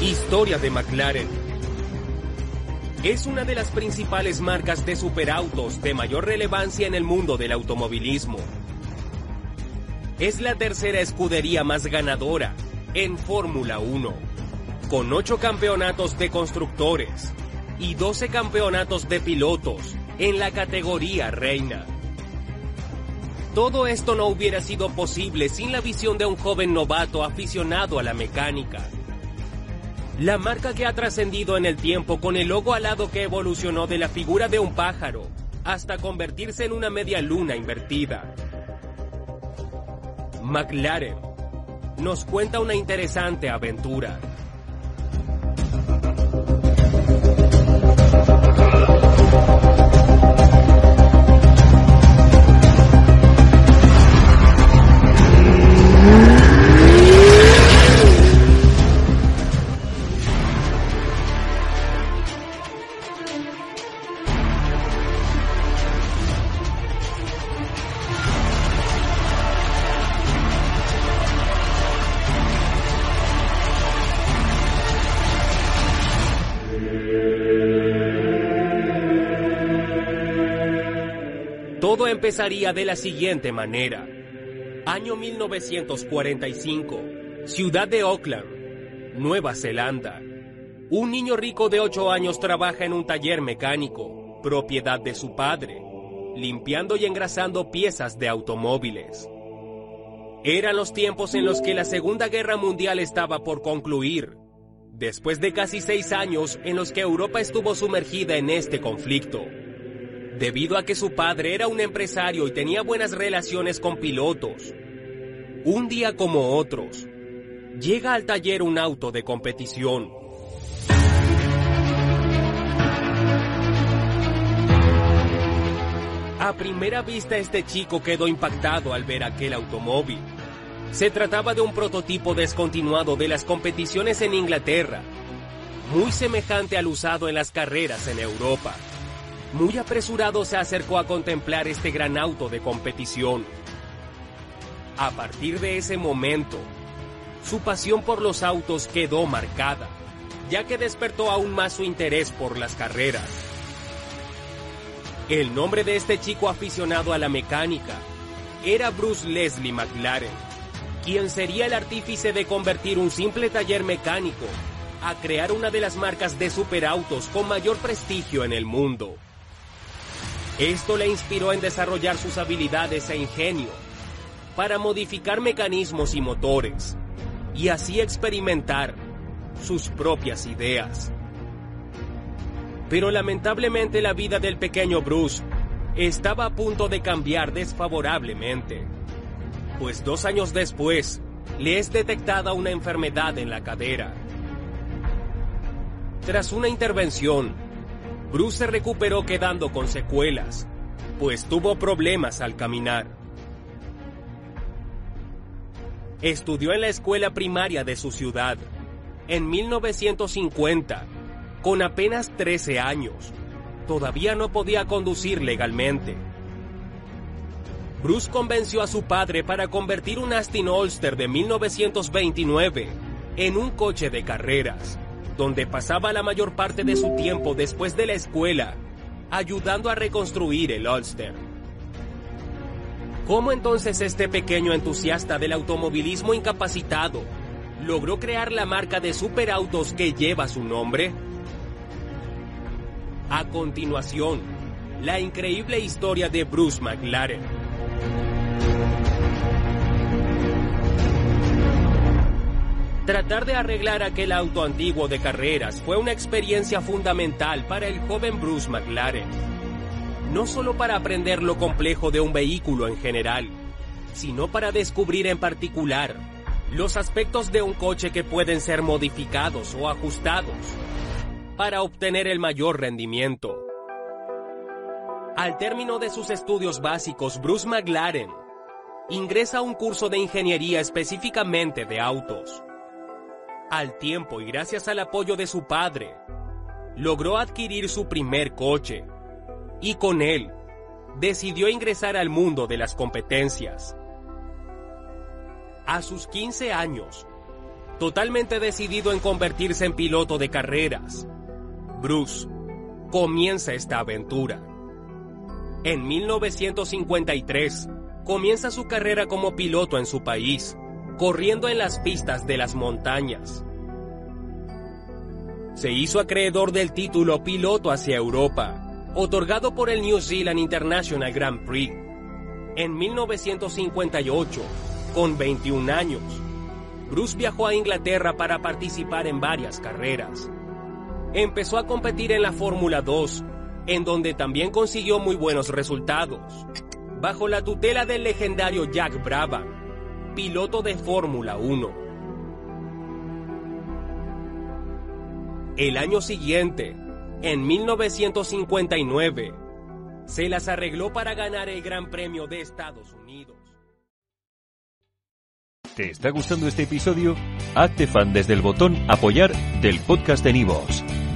Historia de McLaren. Es una de las principales marcas de superautos de mayor relevancia en el mundo del automovilismo. Es la tercera escudería más ganadora en Fórmula 1, con 8 campeonatos de constructores y 12 campeonatos de pilotos en la categoría reina. Todo esto no hubiera sido posible sin la visión de un joven novato aficionado a la mecánica. La marca que ha trascendido en el tiempo con el logo alado que evolucionó de la figura de un pájaro hasta convertirse en una media luna invertida. McLaren nos cuenta una interesante aventura. Todo empezaría de la siguiente manera. Año 1945, ciudad de Auckland, Nueva Zelanda. Un niño rico de 8 años trabaja en un taller mecánico, propiedad de su padre, limpiando y engrasando piezas de automóviles. Eran los tiempos en los que la Segunda Guerra Mundial estaba por concluir, después de casi seis años en los que Europa estuvo sumergida en este conflicto. Debido a que su padre era un empresario y tenía buenas relaciones con pilotos. Un día como otros, llega al taller un auto de competición. A primera vista este chico quedó impactado al ver aquel automóvil. Se trataba de un prototipo descontinuado de las competiciones en Inglaterra, muy semejante al usado en las carreras en Europa. Muy apresurado se acercó a contemplar este gran auto de competición. A partir de ese momento, su pasión por los autos quedó marcada, ya que despertó aún más su interés por las carreras. El nombre de este chico aficionado a la mecánica era Bruce Leslie McLaren, quien sería el artífice de convertir un simple taller mecánico a crear una de las marcas de superautos con mayor prestigio en el mundo. Esto le inspiró en desarrollar sus habilidades e ingenio para modificar mecanismos y motores y así experimentar sus propias ideas. Pero lamentablemente la vida del pequeño Bruce estaba a punto de cambiar desfavorablemente, pues dos años después le es detectada una enfermedad en la cadera. Tras una intervención, Bruce se recuperó quedando con secuelas, pues tuvo problemas al caminar. Estudió en la escuela primaria de su ciudad. En 1950, con apenas 13 años, todavía no podía conducir legalmente. Bruce convenció a su padre para convertir un Aston Ulster de 1929 en un coche de carreras donde pasaba la mayor parte de su tiempo después de la escuela, ayudando a reconstruir el Ulster. ¿Cómo entonces este pequeño entusiasta del automovilismo incapacitado logró crear la marca de superautos que lleva su nombre? A continuación, la increíble historia de Bruce McLaren. Tratar de arreglar aquel auto antiguo de carreras fue una experiencia fundamental para el joven Bruce McLaren. No solo para aprender lo complejo de un vehículo en general, sino para descubrir en particular los aspectos de un coche que pueden ser modificados o ajustados para obtener el mayor rendimiento. Al término de sus estudios básicos, Bruce McLaren ingresa a un curso de ingeniería específicamente de autos. Al tiempo y gracias al apoyo de su padre, logró adquirir su primer coche y con él decidió ingresar al mundo de las competencias. A sus 15 años, totalmente decidido en convertirse en piloto de carreras, Bruce comienza esta aventura. En 1953, comienza su carrera como piloto en su país, corriendo en las pistas de las montañas. Se hizo acreedor del título Piloto hacia Europa, otorgado por el New Zealand International Grand Prix. En 1958, con 21 años, Bruce viajó a Inglaterra para participar en varias carreras. Empezó a competir en la Fórmula 2, en donde también consiguió muy buenos resultados, bajo la tutela del legendario Jack Brabham, piloto de Fórmula 1. El año siguiente, en 1959, se las arregló para ganar el Gran Premio de Estados Unidos. ¿Te está gustando este episodio? Hazte fan desde el botón Apoyar del podcast de Nivos.